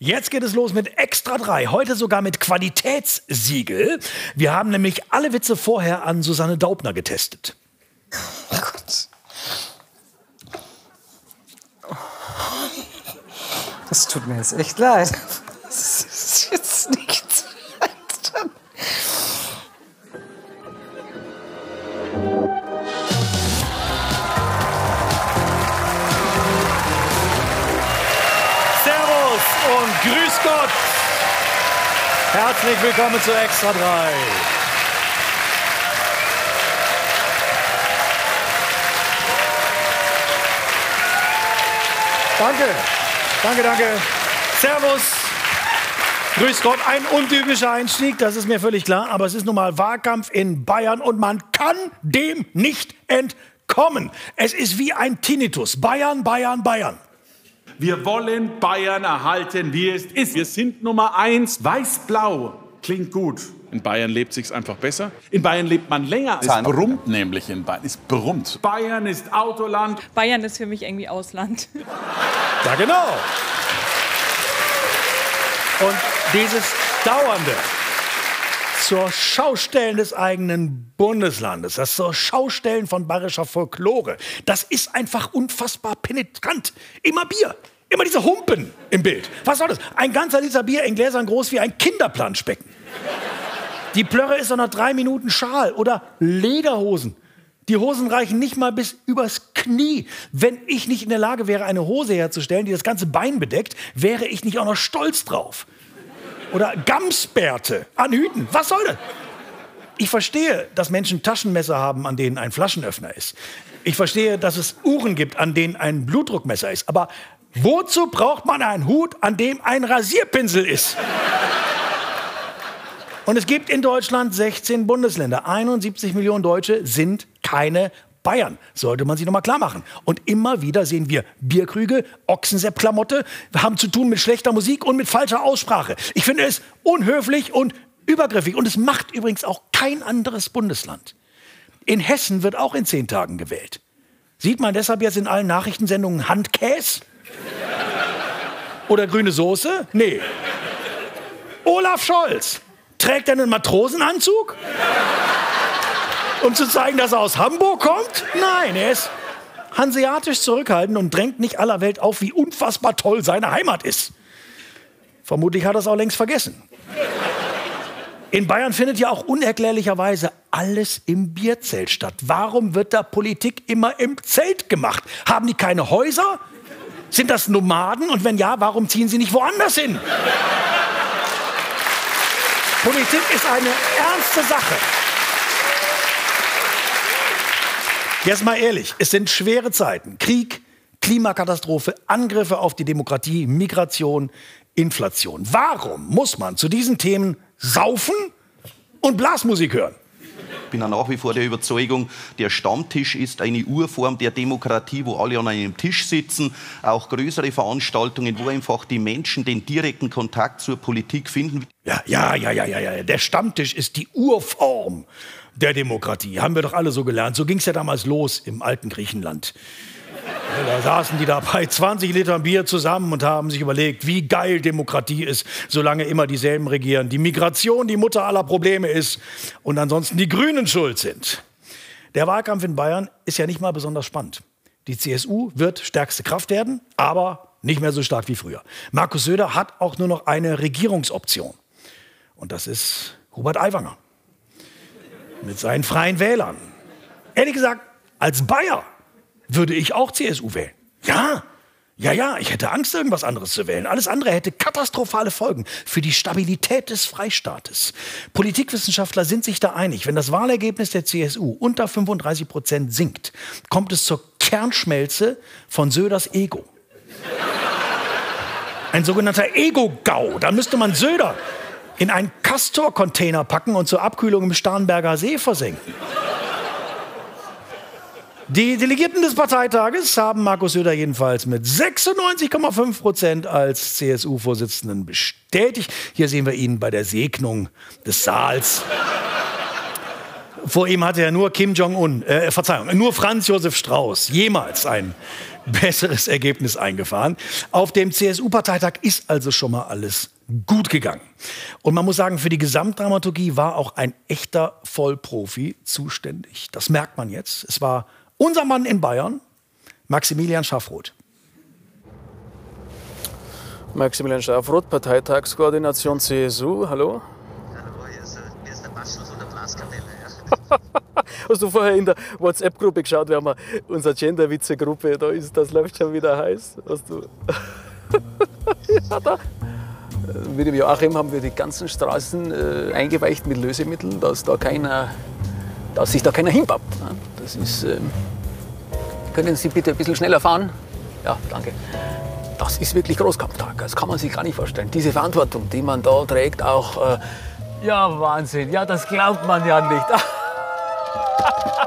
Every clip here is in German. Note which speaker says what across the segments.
Speaker 1: Jetzt geht es los mit Extra 3, heute sogar mit Qualitätssiegel. Wir haben nämlich alle Witze vorher an Susanne Daubner getestet.
Speaker 2: Oh Gott. Das tut mir jetzt echt leid.
Speaker 1: Herzlich willkommen zu Extra 3. Danke, danke, danke. Servus. Grüß Gott, ein untypischer Einstieg, das ist mir völlig klar, aber es ist nun mal Wahlkampf in Bayern und man kann dem nicht entkommen. Es ist wie ein Tinnitus. Bayern, Bayern, Bayern.
Speaker 3: Wir wollen Bayern erhalten, wie es ist. Wir sind Nummer eins. Weiß-Blau klingt gut. In Bayern lebt sich's einfach besser. In Bayern lebt man länger. Es brummt nämlich in Bayern. Es brummt. Bayern ist Autoland.
Speaker 4: Bayern ist für mich irgendwie Ausland.
Speaker 1: Ja, genau. Und dieses dauernde zur Schaustellen des eigenen Bundeslandes, das zur Schaustellen von bayerischer Folklore, das ist einfach unfassbar penetrant. Immer Bier. Immer diese Humpen im Bild. Was soll das? Ein ganzer Liter Bier in Gläsern groß wie ein Kinderplanschbecken. Die Plörre ist nach drei Minuten Schal oder Lederhosen. Die Hosen reichen nicht mal bis übers Knie. Wenn ich nicht in der Lage wäre, eine Hose herzustellen, die das ganze Bein bedeckt, wäre ich nicht auch noch stolz drauf. Oder Gamsbärte an Hüten. Was soll das? Ich verstehe, dass Menschen Taschenmesser haben, an denen ein Flaschenöffner ist. Ich verstehe, dass es Uhren gibt, an denen ein Blutdruckmesser ist. Aber wozu braucht man einen Hut, an dem ein Rasierpinsel ist? Und es gibt in Deutschland 16 Bundesländer. 71 Millionen Deutsche sind keine Bayern. Sollte man sich noch mal klar machen. Und immer wieder sehen wir Bierkrüge, Ochsensepp-Klamotte, haben zu tun mit schlechter Musik und mit falscher Aussprache. Ich finde es unhöflich und übergriffig. Und es macht übrigens auch kein anderes Bundesland. In Hessen wird auch in zehn Tagen gewählt. Sieht man deshalb jetzt in allen Nachrichtensendungen Handkäse? Oder grüne Soße? Nee. Olaf Scholz. Trägt einen Matrosenanzug? Um zu zeigen, dass er aus Hamburg kommt? Nein, er ist hanseatisch zurückhaltend und drängt nicht aller Welt auf, wie unfassbar toll seine Heimat ist. Vermutlich hat er es auch längst vergessen. In Bayern findet ja auch unerklärlicherweise alles im Bierzelt statt. Warum wird da Politik immer im Zelt gemacht? Haben die keine Häuser? Sind das Nomaden? Und wenn ja, warum ziehen sie nicht woanders hin? Politik ist eine ernste Sache. Jetzt mal ehrlich, es sind schwere Zeiten. Krieg, Klimakatastrophe, Angriffe auf die Demokratie, Migration, Inflation. Warum muss man zu diesen Themen saufen und Blasmusik hören?
Speaker 5: Ich bin nach wie vor der Überzeugung, der Stammtisch ist eine Urform der Demokratie, wo alle an einem Tisch sitzen. Auch größere Veranstaltungen, wo einfach die Menschen den direkten Kontakt zur Politik finden.
Speaker 1: Ja, ja, ja, ja, ja, ja. Der Stammtisch ist die Urform der Demokratie. Haben wir doch alle so gelernt. So ging es ja damals los im alten Griechenland. Da saßen die da bei 20 Litern Bier zusammen und haben sich überlegt, wie geil Demokratie ist, solange immer dieselben regieren. Die Migration die Mutter aller Probleme ist und ansonsten die Grünen schuld sind. Der Wahlkampf in Bayern ist ja nicht mal besonders spannend. Die CSU wird stärkste Kraft werden, aber nicht mehr so stark wie früher. Markus Söder hat auch nur noch eine Regierungsoption. Und das ist Hubert Aiwanger. Mit seinen freien Wählern. Ehrlich gesagt, als Bayer würde ich auch CSU wählen. Ja, ja, ja, ich hätte Angst, irgendwas anderes zu wählen. Alles andere hätte katastrophale Folgen für die Stabilität des Freistaates. Politikwissenschaftler sind sich da einig, wenn das Wahlergebnis der CSU unter 35 Prozent sinkt, kommt es zur Kernschmelze von Söders Ego. Ein sogenannter Ego-Gau. Da müsste man Söder in einen Castor-Container packen und zur Abkühlung im Starnberger See versenken. Die Delegierten des Parteitages haben Markus Söder jedenfalls mit 96,5 Prozent als CSU-Vorsitzenden bestätigt. Hier sehen wir ihn bei der Segnung des Saals. Vor ihm hatte er nur Kim Jong-un, äh, Verzeihung, nur Franz Josef Strauß jemals ein besseres Ergebnis eingefahren. Auf dem CSU-Parteitag ist also schon mal alles gut gegangen. Und man muss sagen, für die Gesamtdramaturgie war auch ein echter Vollprofi zuständig. Das merkt man jetzt. Es war unser Mann in Bayern, Maximilian Schaffroth.
Speaker 6: Maximilian Schaffroth, Parteitagskoordination CSU. Hallo.
Speaker 7: Hallo, hier ist, hier ist der Bastel von der Blaskapelle.
Speaker 6: Hast du vorher in der WhatsApp-Gruppe geschaut? Wir haben unsere Gender-Witze-Gruppe. Da ist, das läuft schon wieder heiß. Hast du. ja, da. Mit dem Joachim haben wir die ganzen Straßen äh, eingeweicht mit Lösemitteln, dass, da keiner, dass sich da keiner hinpappt. Ne? Das ist. Ähm, können Sie bitte ein bisschen schneller fahren? Ja, danke. Das ist wirklich Großkampftag. Das kann man sich gar nicht vorstellen. Diese Verantwortung, die man da trägt, auch. Äh, ja, Wahnsinn. Ja, das glaubt man ja nicht.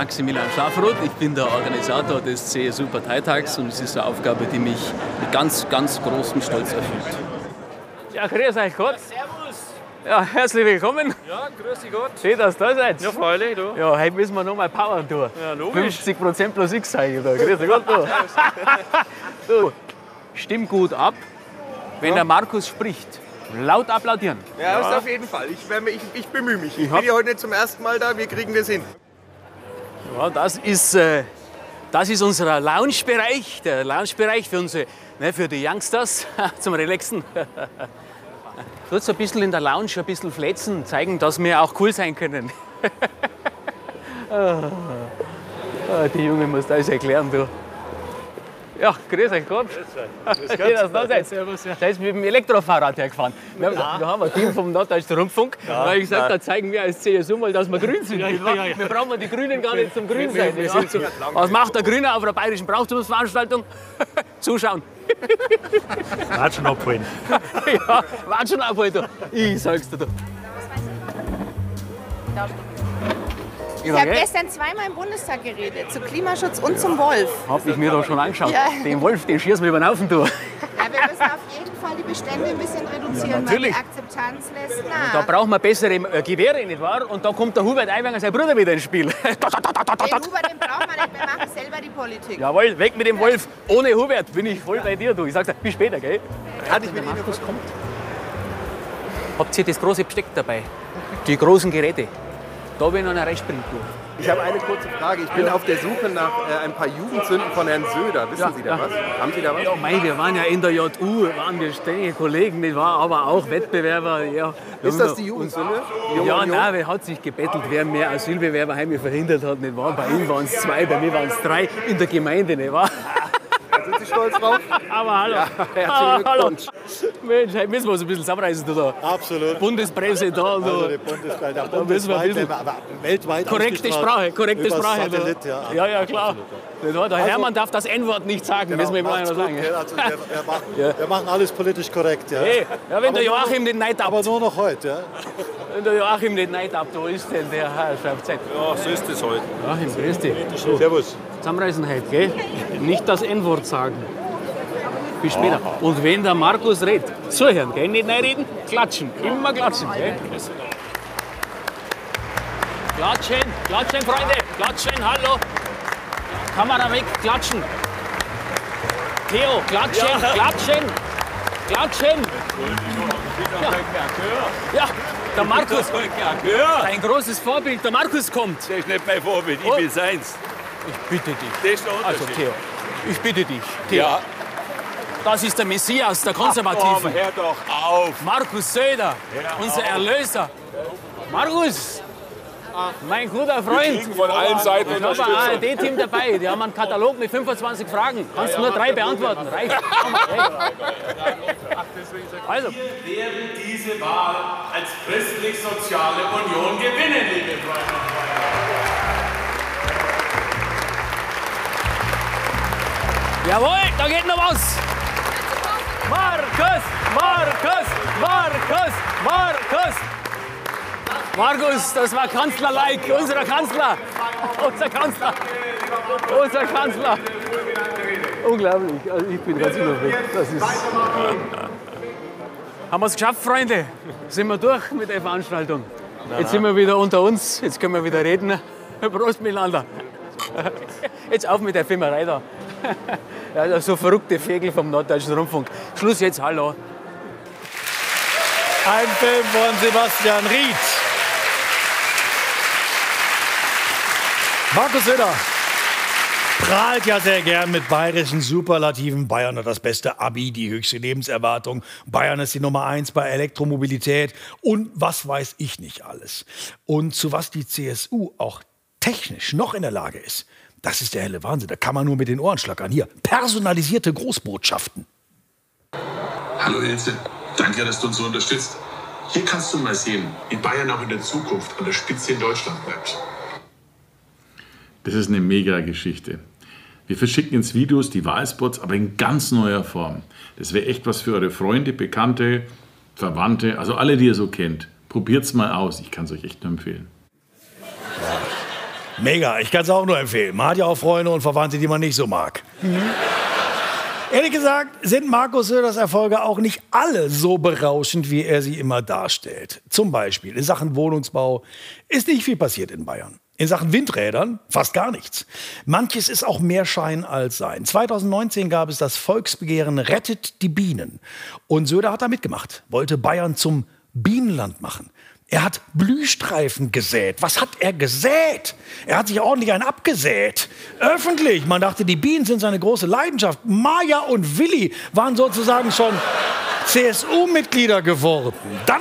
Speaker 6: Maximilian Schafroth. Ich bin der Organisator des CSU-Parteitags und es ist eine Aufgabe, die mich mit ganz, ganz großem Stolz erfüllt. Ja, grüß euch Gott. servus. Ja, herzlich willkommen.
Speaker 8: Ja, grüß dich Gott.
Speaker 6: Schön, dass ihr da seid.
Speaker 8: Ja, freilich, du.
Speaker 6: Ja, heute müssen wir noch mal powern tun.
Speaker 8: Ja, logisch.
Speaker 6: 50 Prozent plus X zeigen. Da. Grüß dich Gott. Du. du, stimm gut ab, wenn der Markus spricht. Laut applaudieren.
Speaker 8: Ja, das auf jeden Fall. Ich, ich, ich bemühe mich. Ich,
Speaker 6: hab-
Speaker 8: bin ja heute nicht zum ersten Mal da. Wir kriegen das hin.
Speaker 6: Ja, das ist, äh, das ist unser Lounge-Bereich, der Lounge-Bereich für, ne, für die Youngsters zum Relaxen. Kurz ein bisschen in der Lounge, ein bisschen fletzen, zeigen, dass wir auch cool sein können. ah, die Junge muss das erklären, du. Ja, grüß euch Gott. Schön, dass ihr da seid. Servus. Seid mit dem Elektrofahrrad hergefahren. Wir haben, wir haben ein Team vom Norddeutschen Rundfunk. Da habe ich gesagt, da zeigen wir als CSU mal, dass wir grün sind. Wir brauchen die Grünen gar nicht zum Grün sein. Ja. Was macht der Grüne auf einer bayerischen Brauchtumsveranstaltung? Zuschauen.
Speaker 9: Watschen abholen.
Speaker 6: ja, auf, Alter. Ich sag's dir. du.
Speaker 10: Ich habe gestern zweimal im Bundestag geredet, zu Klimaschutz und zum Wolf.
Speaker 6: Hab ich mir doch schon angeschaut.
Speaker 10: Ja.
Speaker 6: Den Wolf, den schießen wir über den Haufen, du.
Speaker 10: Ja, wir müssen auf jeden Fall die Bestände ein bisschen reduzieren, weil
Speaker 6: natürlich.
Speaker 10: die Akzeptanz lässt
Speaker 6: Da
Speaker 10: nach.
Speaker 6: brauchen wir bessere äh, Gewehre, nicht wahr? Und da kommt der Hubert Aiwanger, sein Bruder, wieder ins Spiel.
Speaker 10: Den Hubert, den brauchen wir nicht, wir machen selber die Politik.
Speaker 6: Jawohl, weg mit dem Wolf. Ohne Hubert bin ich voll bei dir, du. Ich sag's dir, bis später, gell?
Speaker 8: Hatte ich mit
Speaker 6: Markus kommt. Habt ihr das große Besteck dabei? Die großen Geräte. Da will ich noch eine reinspringen, du.
Speaker 8: Ich habe eine kurze Frage. Ich bin auf der Suche nach äh, ein paar Jugendsünden von Herrn Söder. Wissen
Speaker 6: Ja,
Speaker 8: Sie da
Speaker 6: ja.
Speaker 8: was? Haben Sie da was?
Speaker 6: Ja, mei, wir waren ja in der JU, waren wir strenge Kollegen, nicht wahr? Aber auch Wettbewerber. Ja.
Speaker 8: Ist das die Jugendsünde? Die Junge
Speaker 6: Ja,
Speaker 8: Union?
Speaker 6: nein, wer hat sich gebettelt, wer mehr Asylbewerber heim verhindert hat, nicht wahr? Bei ihm waren es zwei, bei mir waren es drei in der Gemeinde, nicht wahr?
Speaker 8: Sind Sie stolz drauf?
Speaker 6: Aber hallo.
Speaker 8: herzlichen
Speaker 6: Ah, hallo. Mensch, heute müssen wir uns ein bisschen zusammenreißen, da.
Speaker 9: Absolut.
Speaker 6: Bundespresse da. und
Speaker 9: Also
Speaker 6: so.
Speaker 9: die
Speaker 6: wir ein
Speaker 9: bundesweit, aber weltweit
Speaker 6: Korrekte. Sprache, korrekte
Speaker 9: Über
Speaker 6: Sprache.
Speaker 9: Satellit, ja.
Speaker 6: ja, ja, klar. Wahr? Der Hermann darf das N-Wort nicht sagen, müssen wir ihm
Speaker 9: gut,
Speaker 6: sagen.
Speaker 9: gell? Also wir, wir, machen,
Speaker 6: Ja.
Speaker 9: wir machen alles politisch korrekt. Ja.
Speaker 6: Hey, ja, wenn
Speaker 9: Aber
Speaker 6: der Joachim den Neid
Speaker 9: Aber
Speaker 6: ab,
Speaker 9: nur noch heute. Ja.
Speaker 6: wenn der Joachim den Neid ab, wo ist denn der Herr Zeit?
Speaker 11: Ja, so ist es heute.
Speaker 6: Joachim, grüß dich.
Speaker 9: Servus.
Speaker 6: Zusammenreißen heute, gell? Nicht das N-Wort sagen. Bis später. Und wenn der Markus redet, zuhören, gell? Nicht reden, klatschen. Immer klatschen, gell? Klatschen, klatschen, Freunde, klatschen, hallo. Kamera weg, klatschen. Theo, klatschen, klatschen, klatschen. Ja. ja, der Markus, dein großes Vorbild, der Markus kommt.
Speaker 11: Das ist nicht mein Vorbild, ich
Speaker 6: Oh.
Speaker 11: bin seins.
Speaker 6: Ich bitte dich.
Speaker 11: Das ist der
Speaker 6: Also
Speaker 11: Unterschied.
Speaker 6: Theo, ich bitte dich. Theo,
Speaker 11: Ja,
Speaker 6: das ist der Messias der
Speaker 11: komm,
Speaker 6: Konservativen.
Speaker 11: hör doch auf.
Speaker 6: Markus Söder, unser Erlöser. Markus, mein guter Freund.
Speaker 11: kriegen von allen Seiten
Speaker 6: Ich habe ein ARD-Team dabei. Die haben einen Katalog mit 25 Fragen. Kannst nur drei beantworten. Reicht. Also,
Speaker 3: werden diese Wahl als christlich-soziale Union gewinnen, liebe Freunde
Speaker 6: jawohl, da geht noch was. Markus! Markus! Markus! Markus! Markus, das war Kanzler-like, unser Kanzler! Unser Kanzler! Unser Kanzler! Unglaublich, also ich bin ganz überwältigt. Das ist. Haben wir es geschafft, Freunde? Sind wir durch mit der Veranstaltung? Jetzt sind wir wieder unter uns, jetzt können wir wieder reden. Prost miteinander. Jetzt auf mit der Filmerei da. Ja, so verrückte Vögel vom Norddeutschen Rundfunk. Schluss jetzt, hallo.
Speaker 1: Ein Film von Sebastian Ried. Markus Söder prahlt ja sehr gern mit bayerischen Superlativen. Bayern hat das beste Abi, die höchste Lebenserwartung. Bayern ist die Nummer eins bei Elektromobilität und was weiß ich nicht alles. Und zu was die CSU auch technisch noch in der Lage ist, das ist der helle Wahnsinn. Da kann man nur mit den Ohren schlackern. Hier, personalisierte Großbotschaften.
Speaker 12: Hallo Ilse, danke, dass du uns so unterstützt. Hier kannst du mal sehen, wie Bayern auch in der Zukunft an der Spitze in Deutschland bleibt.
Speaker 3: Das ist eine mega Geschichte. Wir verschicken ins Videos die Wahlspots, aber in ganz neuer Form. Das wäre echt was für eure Freunde, Bekannte, Verwandte, also alle, die ihr so kennt. Probiert's mal aus. Ich kann es euch echt nur empfehlen.
Speaker 1: Mega, ich kann es auch nur empfehlen. Man hat ja auch Freunde und Verwandte, die man nicht so mag. Ehrlich gesagt sind Markus Söders Erfolge auch nicht alle so berauschend, wie er sie immer darstellt. Zum Beispiel in Sachen Wohnungsbau ist nicht viel passiert in Bayern. In Sachen Windrädern fast gar nichts. Manches ist auch mehr Schein als Sein. 2019 gab es das Volksbegehren Rettet die Bienen. Und Söder hat da mitgemacht, wollte Bayern zum Bienenland machen. Er hat Blühstreifen gesät. Was hat er gesät? Er hat sich ordentlich einen abgesät. Öffentlich. Man dachte, die Bienen sind seine große Leidenschaft. Maja und Willi waren sozusagen schon CSU-Mitglieder geworden. Dann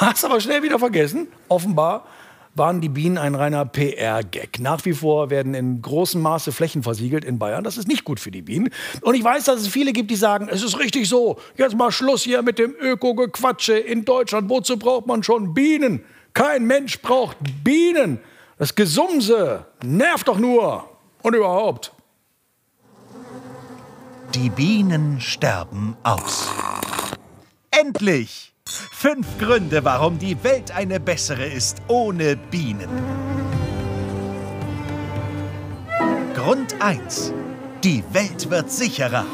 Speaker 1: war es aber schnell wieder vergessen. Offenbar waren die Bienen ein reiner PR-Gag. Nach wie vor werden in großem Maße Flächen versiegelt in Bayern. Das ist nicht gut für die Bienen. Und ich weiß, dass es viele gibt, die sagen, es ist richtig so. Jetzt mal Schluss hier mit dem Öko-Gequatsche in Deutschland. Wozu braucht man schon Bienen? Kein Mensch braucht Bienen. Das Gesumse nervt doch nur. Und überhaupt.
Speaker 13: Die Bienen sterben aus. Endlich! Fünf Gründe, warum die Welt eine bessere ist ohne Bienen. Grund 1. Die Welt wird sicherer.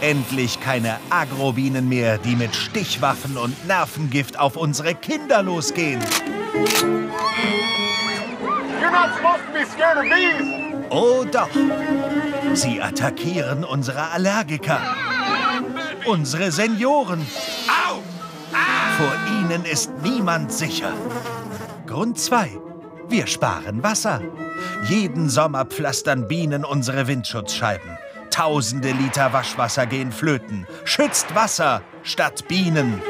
Speaker 13: Endlich keine Agrobienen mehr, die mit Stichwaffen und Nervengift auf unsere Kinder losgehen.
Speaker 14: You're not supposed to be scared of bees.
Speaker 13: Oh doch. Sie attackieren unsere Allergiker. Unsere Senioren. Vor ihnen ist niemand sicher. Grund 2. Wir sparen Wasser. Jeden Sommer pflastern Bienen unsere Windschutzscheiben. Tausende Liter Waschwasser gehen flöten. Schützt Wasser statt Bienen.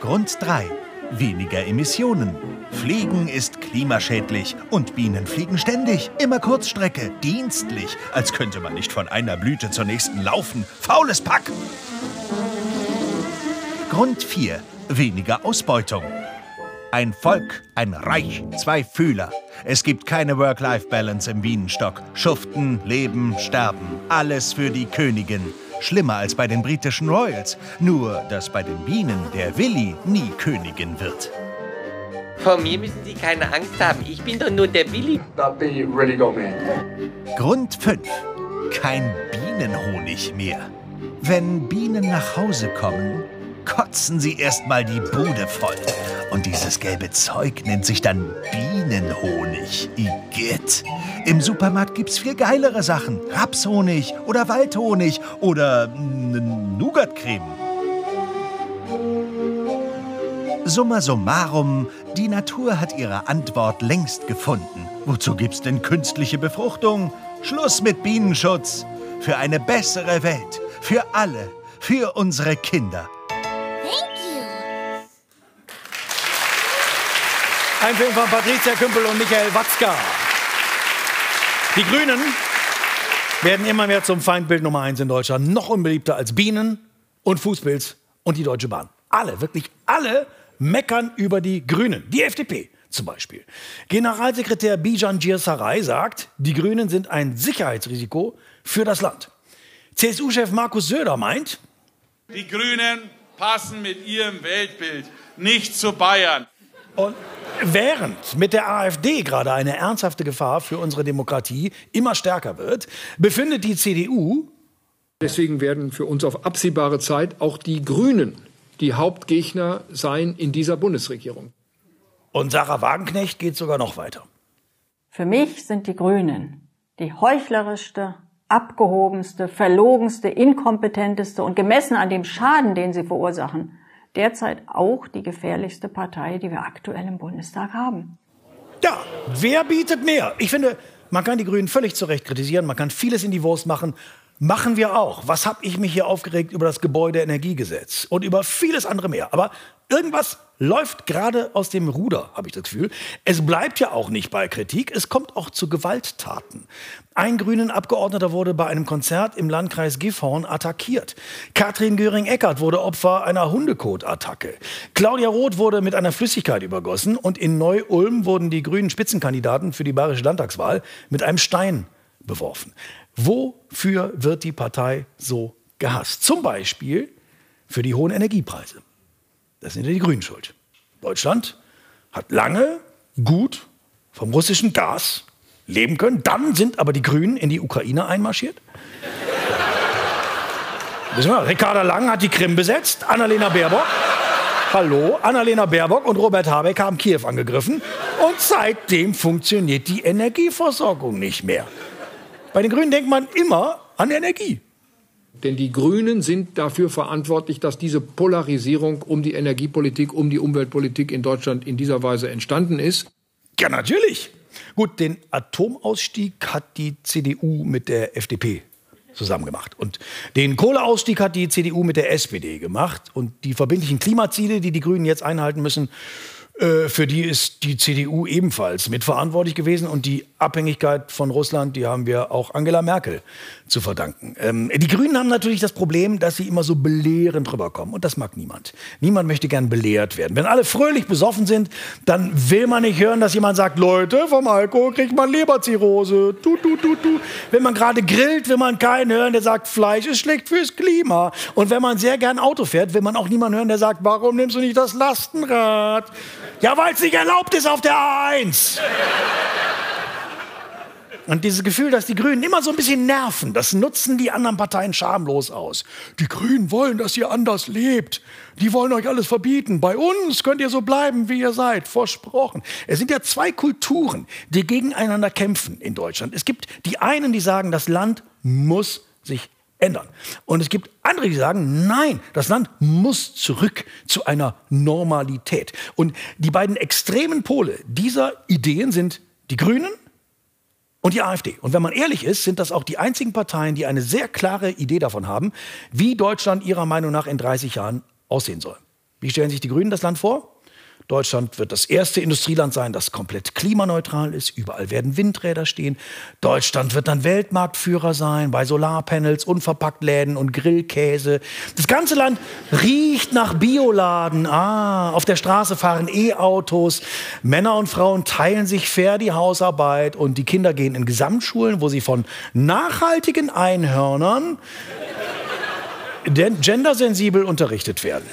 Speaker 13: Grund 3. Weniger Emissionen. Fliegen ist klimaschädlich und Bienen fliegen ständig, immer Kurzstrecke, dienstlich, als könnte man nicht von einer Blüte zur nächsten laufen. Faules Pack! Grund 4. Weniger Ausbeutung. Ein Volk, ein Reich, zwei Fühler. Es gibt keine Work-Life-Balance im Bienenstock. Schuften, leben, sterben. Alles für die Königin. Schlimmer als bei den britischen Royals. Nur, dass bei den Bienen der Willi nie Königin wird.
Speaker 15: Vor mir müssen Sie keine Angst haben. Ich bin doch nur der Willi.
Speaker 14: That be ready go, man.
Speaker 13: Grund 5. Kein Bienenhonig mehr. Wenn Bienen nach Hause kommen, kotzen sie erstmal die Bude voll. Und dieses gelbe Zeug nennt sich dann Bienenhonig. Igitt. Im Supermarkt gibt's viel geilere Sachen. Rapshonig oder Waldhonig oder mm, Nougatcreme. Summa summarum, die Natur hat ihre Antwort längst gefunden. Wozu gibt's denn künstliche Befruchtung? Schluss mit Bienenschutz. Für eine bessere Welt. Für alle. Für unsere Kinder.
Speaker 1: Ein Film von Patricia Kümpel und Michael Watzka. Die Grünen werden immer mehr zum Feindbild Nummer eins in Deutschland. Noch unbeliebter als Bienen und Fußpilz und die Deutsche Bahn. Alle, wirklich alle meckern über die Grünen. Die FDP zum Beispiel. Generalsekretär Bijan Sarai sagt, die Grünen sind ein Sicherheitsrisiko für das Land. CSU-Chef Markus Söder meint,
Speaker 3: Die Grünen passen mit ihrem Weltbild nicht zu Bayern.
Speaker 1: Und während mit der AfD gerade eine ernsthafte Gefahr für unsere Demokratie immer stärker wird, befindet die CDU,
Speaker 16: Deswegen werden für uns auf absehbare Zeit auch die Grünen die Hauptgegner sein in dieser Bundesregierung.
Speaker 1: und Sarah Wagenknecht geht sogar noch weiter.
Speaker 17: Für mich sind die Grünen die heuchlerischste, abgehobenste, verlogenste, inkompetenteste und gemessen an dem Schaden, den sie verursachen, derzeit auch die gefährlichste Partei, die wir aktuell im Bundestag haben.
Speaker 1: Ja, wer bietet mehr? Ich finde, man kann die Grünen völlig zu Recht kritisieren, man kann vieles in die Wurst machen. Machen wir auch. Was habe ich mich hier aufgeregt über das Gebäudeenergiegesetz und über vieles andere mehr. Aber irgendwas läuft gerade aus dem Ruder, habe ich das Gefühl. Es bleibt ja auch nicht bei Kritik, es kommt auch zu Gewalttaten. Ein grünen Abgeordneter wurde bei einem Konzert im Landkreis Gifhorn attackiert. Katrin Göring-Eckardt wurde Opfer einer Hundekot-Attacke. Claudia Roth wurde mit einer Flüssigkeit übergossen und in Neu-Ulm wurden die grünen Spitzenkandidaten für die bayerische Landtagswahl mit einem Stein beworfen. Wofür wird die Partei so gehasst? Zum Beispiel für die hohen Energiepreise. Das sind ja die Grünen schuld. Deutschland hat lange gut vom russischen Gas leben können. Dann sind aber die Grünen in die Ukraine einmarschiert. Wir, Ricarda Lang hat die Krim besetzt, Annalena Baerbock. Hallo, Annalena Baerbock und Robert Habeck haben Kiew angegriffen. Und seitdem funktioniert die Energieversorgung nicht mehr. Bei den Grünen denkt man immer an Energie.
Speaker 16: Denn die Grünen sind dafür verantwortlich, dass diese Polarisierung um die Energiepolitik, um die Umweltpolitik in Deutschland in dieser Weise entstanden ist.
Speaker 1: Ja, natürlich. Gut, den Atomausstieg hat die CDU mit der FDP zusammen gemacht. Und den Kohleausstieg hat die CDU mit der SPD gemacht. Und die verbindlichen Klimaziele, die die Grünen jetzt einhalten müssen, äh, für die ist die CDU ebenfalls mitverantwortlich gewesen. Und die Abhängigkeit von Russland, die haben wir auch Angela Merkel zu verdanken. Ähm, die Grünen haben natürlich das Problem, dass sie immer so belehrend rüberkommen. Und das mag niemand. Niemand möchte gern belehrt werden. Wenn alle fröhlich besoffen sind, dann will man nicht hören, dass jemand sagt, Leute, vom Alkohol kriegt man Leberzirrhose. Tu, tu, tu, tu. Wenn man gerade grillt, will man keinen hören, der sagt, Fleisch ist schlecht fürs Klima. Und wenn man sehr gern Auto fährt, will man auch niemanden hören, der sagt, warum nimmst du nicht das Lastenrad? Ja, weil es nicht erlaubt ist auf der A1. Und dieses Gefühl, dass die Grünen immer so ein bisschen nerven, das nutzen die anderen Parteien schamlos aus. Die Grünen wollen, dass ihr anders lebt. Die wollen euch alles verbieten. Bei uns könnt ihr so bleiben, wie ihr seid. Versprochen. Es sind ja zwei Kulturen, die gegeneinander kämpfen in Deutschland. Es gibt die einen, die sagen, das Land muss sich ändern. Und es gibt andere, die sagen, nein, das Land muss zurück zu einer Normalität. Und die beiden extremen Pole dieser Ideen sind die Grünen und die AfD. Und wenn man ehrlich ist, sind das auch die einzigen Parteien, die eine sehr klare Idee davon haben, wie Deutschland ihrer Meinung nach in 30 Jahren aussehen soll. Wie stellen sich die Grünen das Land vor? Deutschland wird das erste Industrieland sein, das komplett klimaneutral ist. Überall werden Windräder stehen. Deutschland wird dann Weltmarktführer sein bei Solarpanels, Unverpacktläden und Grillkäse. Das ganze Land riecht nach Bioladen. Ah, auf der Straße fahren E-Autos. Männer und Frauen teilen sich fair die Hausarbeit und die Kinder gehen in Gesamtschulen, wo sie von nachhaltigen Einhörnern gendersensibel unterrichtet werden.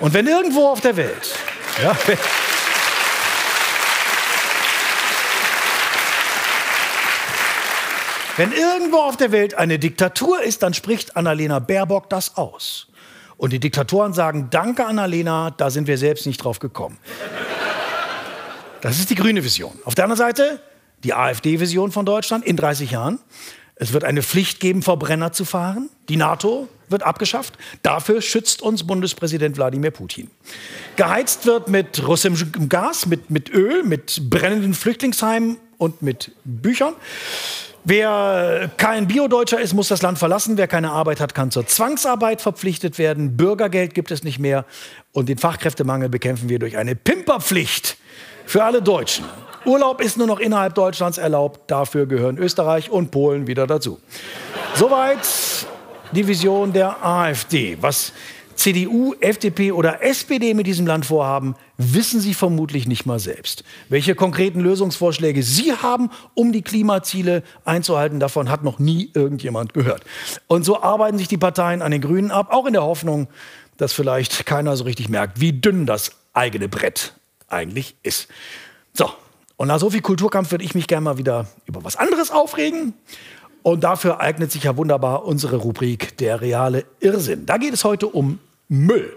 Speaker 1: Und wenn irgendwo auf der Welt ja, Wenn irgendwo auf der Welt eine Diktatur ist, dann spricht Annalena Baerbock das aus. Und die Diktatoren sagen, danke Annalena, da sind wir selbst nicht drauf gekommen. Das ist die grüne Vision. Auf der anderen Seite die AfD-Vision von Deutschland in 30 Jahren. Es wird eine Pflicht geben, Verbrenner zu fahren. Die NATO wird abgeschafft. Dafür schützt uns Bundespräsident Wladimir Putin. Geheizt wird mit russischem Gas, mit, mit Öl, mit brennenden Flüchtlingsheimen und mit Büchern. Wer kein Biodeutscher ist, muss das Land verlassen. Wer keine Arbeit hat, kann zur Zwangsarbeit verpflichtet werden. Bürgergeld gibt es nicht mehr. Und den Fachkräftemangel bekämpfen wir durch eine Pimperpflicht für alle Deutschen. Urlaub ist nur noch innerhalb Deutschlands erlaubt. Dafür gehören Österreich und Polen wieder dazu. Soweit die Vision der AfD. Was CDU, FDP oder SPD mit diesem Land vorhaben, wissen Sie vermutlich nicht mal selbst. Welche konkreten Lösungsvorschläge Sie haben, um die Klimaziele einzuhalten, davon hat noch nie irgendjemand gehört. Und so arbeiten sich die Parteien an den Grünen ab, auch in der Hoffnung, dass vielleicht keiner so richtig merkt, wie dünn das eigene Brett eigentlich ist. So, und nach so viel Kulturkampf würde ich mich gerne mal wieder über was anderes aufregen. Und dafür eignet sich ja wunderbar unsere Rubrik Der reale Irrsinn. Da geht es heute um Müll.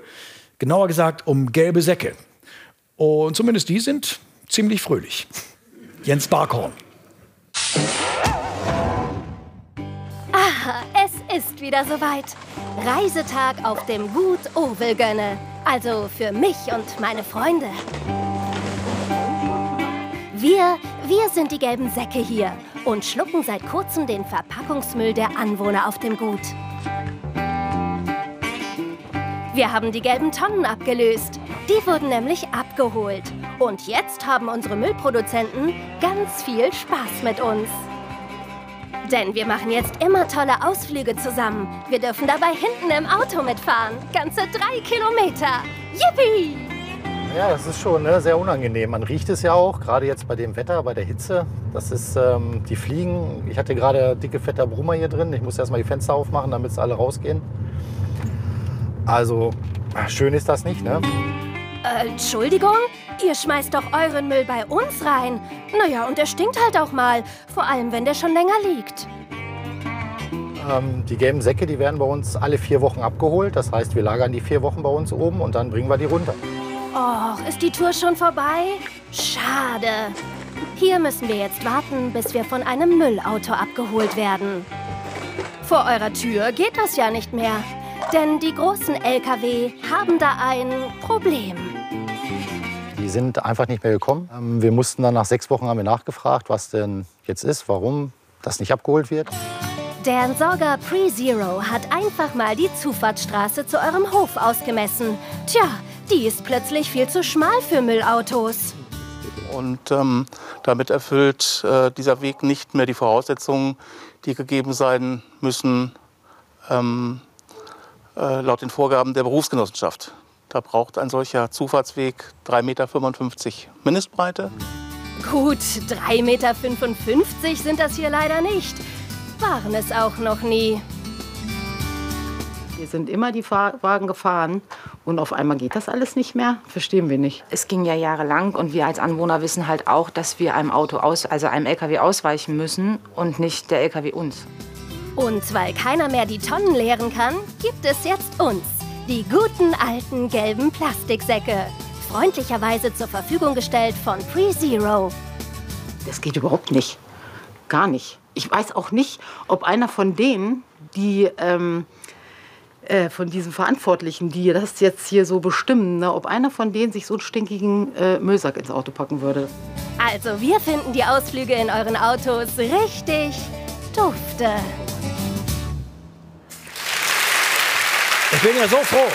Speaker 1: Genauer gesagt um gelbe Säcke. Und zumindest die sind ziemlich fröhlich. Jens Barkhorn.
Speaker 18: Ah, es ist wieder soweit. Reisetag auf dem Gut Ovelgönne. Also für mich und meine Freunde. Wir, wir sind die gelben Säcke hier und schlucken seit kurzem den Verpackungsmüll der Anwohner auf dem Gut. Wir haben die gelben Tonnen abgelöst. Die wurden nämlich abgeholt. Und jetzt haben unsere Müllproduzenten ganz viel Spaß mit uns. Denn wir machen jetzt immer tolle Ausflüge zusammen. Wir dürfen dabei hinten im Auto mitfahren. Ganze drei Kilometer. Yippie!
Speaker 9: Ja, das ist schon ne, sehr unangenehm. Man riecht es ja auch, gerade jetzt bei dem Wetter, bei der Hitze. Das ist ähm, die Fliegen. Ich hatte gerade dicke, fetter Brummer hier drin. Ich muss erstmal die Fenster aufmachen, damit sie alle rausgehen. Also, schön ist das nicht, ne?
Speaker 18: Äh, Entschuldigung? Ihr schmeißt doch euren Müll bei uns rein. Naja, und der stinkt halt auch mal. Vor allem, wenn der schon länger liegt.
Speaker 9: Ähm, die gelben Säcke, die werden bei uns alle vier Wochen abgeholt. Das heißt, wir lagern die vier Wochen bei uns oben und dann bringen wir die runter.
Speaker 18: Och, ist die Tour schon vorbei? Schade. Hier müssen wir jetzt warten, bis wir von einem Müllauto abgeholt werden. Vor eurer Tür geht das ja nicht mehr. Denn die großen LKW haben da ein Problem.
Speaker 9: Die sind einfach nicht mehr gekommen. Ähm, wir mussten dann nach sechs Wochen haben wir nachgefragt, was denn jetzt ist, warum das nicht abgeholt wird.
Speaker 18: Der Entsorger Pre-Zero hat einfach mal die Zufahrtsstraße zu eurem Hof ausgemessen. Tja, die ist plötzlich viel zu schmal für Müllautos.
Speaker 19: Und ähm, damit erfüllt äh, dieser Weg nicht mehr die Voraussetzungen, die gegeben sein müssen ähm, äh, laut den Vorgaben der Berufsgenossenschaft. Da braucht ein solcher Zufahrtsweg 3,55 Meter Mindestbreite.
Speaker 18: Gut, 3,55 Meter sind das hier leider nicht. Waren es auch noch nie.
Speaker 20: Wir sind immer die Fahr Wagen gefahren und auf einmal geht das alles nicht mehr. Verstehen wir nicht.
Speaker 21: Es ging ja jahrelang und wir als Anwohner wissen halt auch, dass wir einem Auto aus, also einem LKW ausweichen müssen und nicht der LKW uns.
Speaker 18: Und weil keiner mehr die Tonnen leeren kann, gibt es jetzt uns, die guten alten gelben Plastiksäcke. Freundlicherweise zur Verfügung gestellt von PreZero.
Speaker 20: Das geht überhaupt nicht. Gar nicht. Ich weiß auch nicht, ob einer von denen, die ähm, äh, von diesen Verantwortlichen, die das jetzt hier so bestimmen, ne, ob einer von denen sich so einen stinkigen äh, Müllsack ins Auto packen würde.
Speaker 18: Also wir finden die Ausflüge in euren Autos richtig dufte.
Speaker 1: Ich bin ja so froh.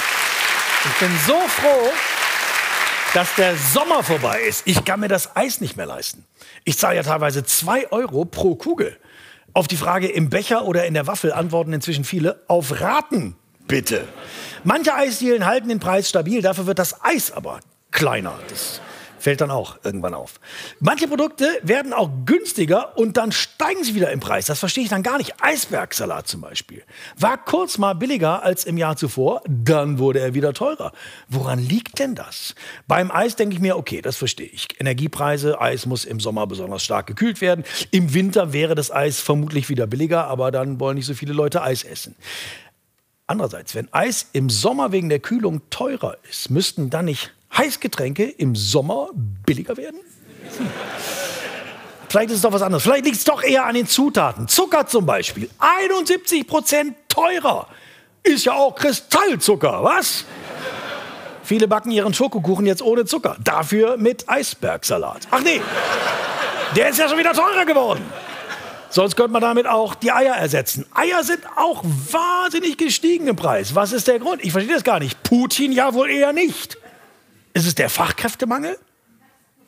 Speaker 1: Ich bin so froh, dass der Sommer vorbei ist. Ich kann mir das Eis nicht mehr leisten. Ich zahle ja teilweise 2 Euro pro Kugel. Auf die Frage im Becher oder in der Waffel antworten inzwischen viele auf Raten, bitte. Manche Eisdielen halten den Preis stabil, dafür wird das Eis aber kleiner. Das fällt dann auch irgendwann auf. Manche Produkte werden auch günstiger und dann steigen sie wieder im Preis. Das verstehe ich dann gar nicht. Eisbergsalat zum Beispiel. War kurz mal billiger als im Jahr zuvor, dann wurde er wieder teurer. Woran liegt denn das? Beim Eis denke ich mir, okay, das verstehe ich. Energiepreise, Eis muss im Sommer besonders stark gekühlt werden. Im Winter wäre das Eis vermutlich wieder billiger, aber dann wollen nicht so viele Leute Eis essen. Andererseits, wenn Eis im Sommer wegen der Kühlung teurer ist, müssten dann nicht Heißgetränke im Sommer billiger werden? Hm. Vielleicht ist es doch was anderes. Vielleicht liegt es doch eher an den Zutaten. Zucker zum Beispiel. 71 Prozent teurer. Ist ja auch Kristallzucker, was? Viele backen ihren Schokokuchen jetzt ohne Zucker. Dafür mit Eisbergsalat. Ach nee, der ist ja schon wieder teurer geworden. Sonst könnte man damit auch die Eier ersetzen. Eier sind auch wahnsinnig gestiegen im Preis. Was ist der Grund? Ich verstehe das gar nicht. Putin ja wohl eher nicht. Ist es der Fachkräftemangel?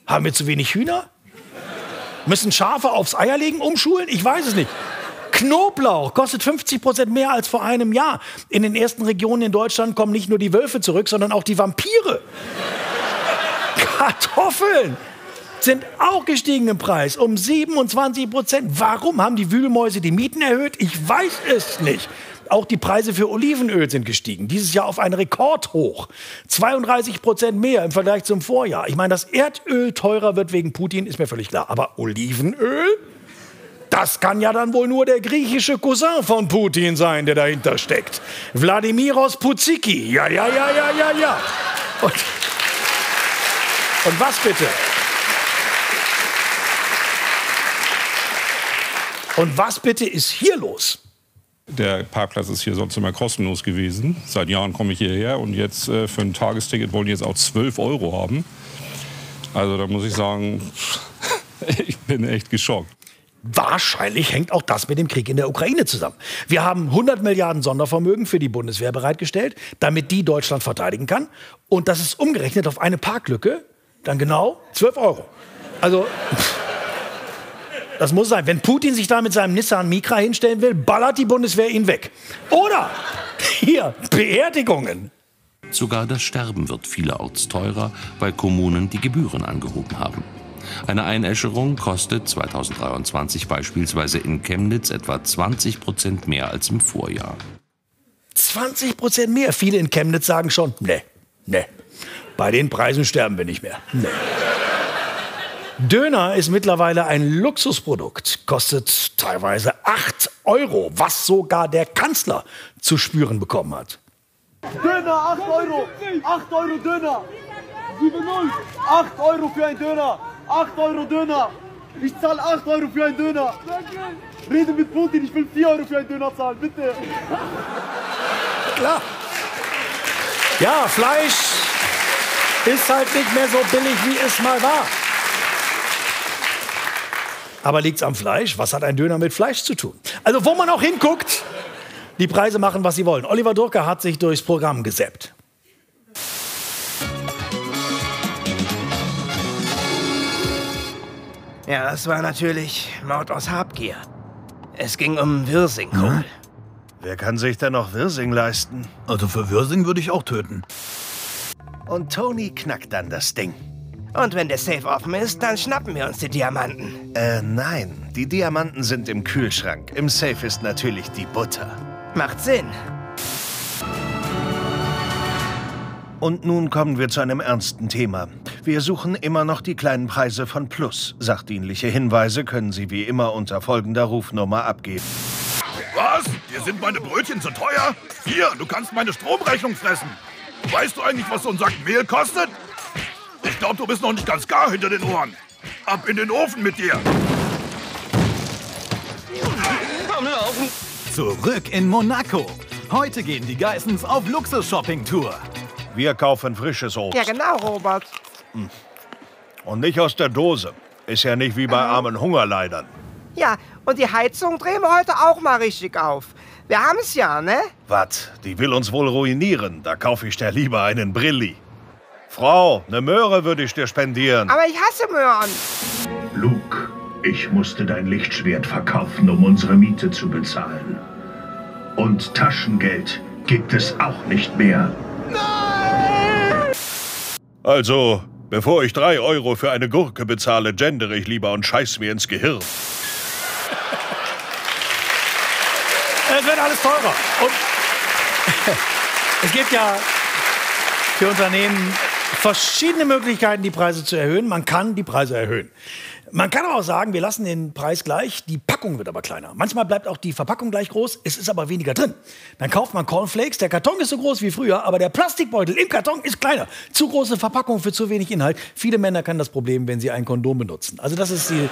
Speaker 1: Haben wir zu wenig Hühner? Müssen Schafe aufs Eierlegen umschulen? Ich weiß es nicht. Knoblauch kostet 50 Prozent mehr als vor einem Jahr. In den ersten Regionen in Deutschland kommen nicht nur die Wölfe zurück, sondern auch die Vampire. Kartoffeln sind auch gestiegen im Preis um 27 Prozent. Warum haben die Wühlmäuse die Mieten erhöht? Ich weiß es nicht. Auch die Preise für Olivenöl sind gestiegen. Dieses Jahr auf einen Rekordhoch. 32 Prozent mehr im Vergleich zum Vorjahr. Ich meine, dass Erdöl teurer wird wegen Putin, ist mir völlig klar. Aber Olivenöl? Das kann ja dann wohl nur der griechische Cousin von Putin sein, der dahinter steckt. Wladimiros Puzicki. Ja, ja, ja, ja, ja, ja. Und, und was bitte? Und was bitte ist hier los?
Speaker 22: Der Parkplatz ist hier sonst immer kostenlos gewesen. Seit Jahren komme ich hierher und jetzt äh, für ein Tagesticket wollen die jetzt auch 12 Euro haben. Also da muss ich sagen, ich bin echt geschockt.
Speaker 1: Wahrscheinlich hängt auch das mit dem Krieg in der Ukraine zusammen. Wir haben 100 Milliarden Sondervermögen für die Bundeswehr bereitgestellt, damit die Deutschland verteidigen kann. Und das ist umgerechnet auf eine Parklücke dann genau 12 Euro. Also, das muss sein. Wenn Putin sich da mit seinem Nissan Micra hinstellen will, ballert die Bundeswehr ihn weg. Oder hier, Beerdigungen.
Speaker 23: Sogar das Sterben wird vielerorts teurer, weil Kommunen die Gebühren angehoben haben. Eine Einäscherung kostet 2023 beispielsweise in Chemnitz etwa 20 Prozent mehr als im Vorjahr.
Speaker 1: 20 Prozent mehr. Viele in Chemnitz sagen schon, ne, ne. Bei den Preisen sterben wir nicht mehr. Ne. Döner ist mittlerweile ein Luxusprodukt, kostet teilweise 8 Euro, was sogar der Kanzler zu spüren bekommen hat.
Speaker 24: Döner, 8 Euro! 8 Euro Döner! 7-0! 8 Euro für ein Döner! 8 Euro Döner! Ich zahle 8 Euro für einen Döner! Rede mit Putin, ich will 4 Euro für einen Döner zahlen, bitte!
Speaker 1: Klar. Ja, Fleisch ist halt nicht mehr so billig, wie es mal war. Aber liegt's am Fleisch? Was hat ein Döner mit Fleisch zu tun? Also, wo man auch hinguckt, die Preise machen, was sie wollen. Oliver Durker hat sich durchs Programm gesäppt.
Speaker 25: Ja, das war natürlich Mord aus Habgier. Es ging um Wirsingkohl.
Speaker 13: Wer kann sich denn noch Wirsing leisten?
Speaker 26: Also für Wirsing würde ich auch töten.
Speaker 13: Und Tony knackt dann das Ding.
Speaker 25: Und wenn der Safe offen ist, dann schnappen wir uns die Diamanten.
Speaker 13: Äh, nein. Die Diamanten sind im Kühlschrank. Im Safe ist natürlich die Butter.
Speaker 25: Macht Sinn.
Speaker 13: Und nun kommen wir zu einem ernsten Thema. Wir suchen immer noch die kleinen Preise von Plus. Sachdienliche Hinweise können Sie wie immer unter folgender Rufnummer abgeben.
Speaker 11: Was? Dir sind meine Brötchen zu teuer? Hier, du kannst meine Stromrechnung fressen. Weißt du eigentlich, was so ein Sack Mehl kostet? Ich glaube, du bist noch nicht ganz gar hinter den Ohren. Ab in den Ofen mit dir.
Speaker 26: Komm laufen. Zurück in Monaco. Heute gehen die Geissens auf Luxus-Shopping-Tour.
Speaker 13: Wir kaufen frisches Obst.
Speaker 25: Ja, genau, Robert.
Speaker 13: Und nicht aus der Dose. Ist ja nicht wie bei armen Hungerleidern.
Speaker 25: Ja, und die Heizung drehen wir heute auch mal richtig auf. Wir haben es ja, ne?
Speaker 13: Was? Die will uns wohl ruinieren. Da kaufe ich dir lieber einen Brilli. Frau, eine Möhre würde ich dir spendieren.
Speaker 25: Aber ich hasse Möhren.
Speaker 27: Luke, ich musste dein Lichtschwert verkaufen, um unsere Miete zu bezahlen. Und Taschengeld gibt es auch nicht mehr.
Speaker 13: Also, bevor ich drei Euro für eine Gurke bezahle, gendere ich lieber und scheiß mir ins Gehirn.
Speaker 1: Es wird alles teurer. Und es gibt ja für Unternehmen verschiedene Möglichkeiten, die Preise zu erhöhen. Man kann die Preise erhöhen. Man kann aber auch sagen, wir lassen den Preis gleich, die Packung wird aber kleiner. Manchmal bleibt auch die Verpackung gleich groß, es ist aber weniger drin. Dann kauft man Cornflakes, der Karton ist so groß wie früher, aber der Plastikbeutel im Karton ist kleiner. Zu große Verpackung für zu wenig Inhalt. Viele Männer kennen das Problem, wenn sie ein Kondom benutzen. Also das ist die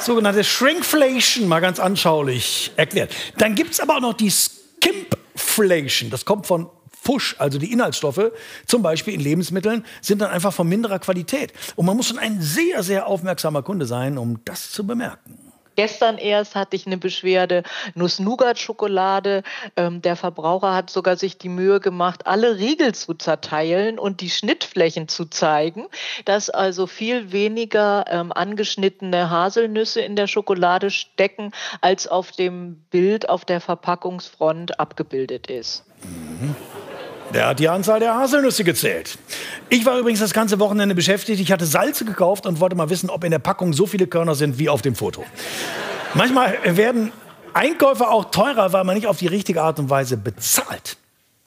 Speaker 1: sogenannte Shrinkflation, mal ganz anschaulich erklärt. Dann gibt es aber auch noch die Skimpflation. Das kommt von Fusch, also die Inhaltsstoffe, zum Beispiel in Lebensmitteln, sind dann einfach von minderer Qualität. Und man muss schon ein sehr, sehr aufmerksamer Kunde sein, um das zu bemerken.
Speaker 28: Gestern erst hatte ich eine Beschwerde, Nuss-Nougat-Schokolade. Ähm, der Verbraucher hat sogar sich die Mühe gemacht, alle Riegel zu zerteilen und die Schnittflächen zu zeigen, dass also viel weniger ähm, angeschnittene Haselnüsse in der Schokolade stecken, als auf dem Bild auf der Verpackungsfront abgebildet ist.
Speaker 1: Der hat die Anzahl der Haselnüsse gezählt. Ich war übrigens das ganze Wochenende beschäftigt. Ich hatte Salze gekauft und wollte mal wissen, ob in der Packung so viele Körner sind wie auf dem Foto. Manchmal werden Einkäufe auch teurer, weil man nicht auf die richtige Art und Weise bezahlt.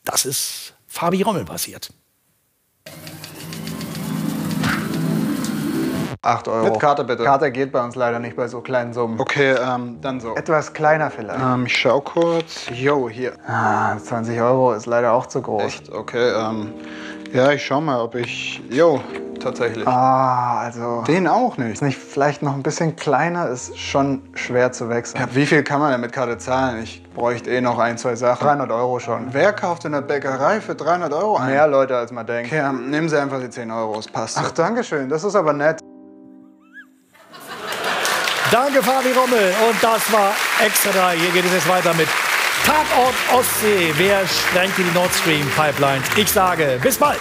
Speaker 1: Das ist Fabi Rommel passiert.
Speaker 29: 8 Euro.
Speaker 30: Mit Karte bitte.
Speaker 29: Karte geht bei uns leider nicht bei so kleinen Summen.
Speaker 30: Okay, ähm, dann so.
Speaker 29: Etwas kleiner vielleicht.
Speaker 30: Ähm, ich schau kurz.
Speaker 29: Jo, hier.
Speaker 30: Ah, 20 Euro ist leider auch zu groß.
Speaker 29: Echt? Okay, ähm, ja, ich schau mal, ob ich. Jo, tatsächlich.
Speaker 30: Ah, also.
Speaker 29: Den auch nicht.
Speaker 30: Ist nicht vielleicht noch ein bisschen kleiner, ist schon schwer zu wechseln.
Speaker 29: Ja, wie viel kann man denn mit Karte zahlen? Ich bräuchte eh noch ein, zwei Sachen.
Speaker 30: 300 Euro schon.
Speaker 29: Wer kauft in der Bäckerei für 300 Euro ein?
Speaker 30: Mehr Leute, als man denkt.
Speaker 29: Okay, ähm, nehmen Sie einfach die 10 Euro, es passt.
Speaker 30: Ach, danke schön, das ist aber nett.
Speaker 1: Danke, Fabi Rommel. Und das war Extra 3. Hier geht es jetzt weiter mit Tatort Ostsee. Wer sprengte die Nord Stream Pipeline? Ich sage, bis bald.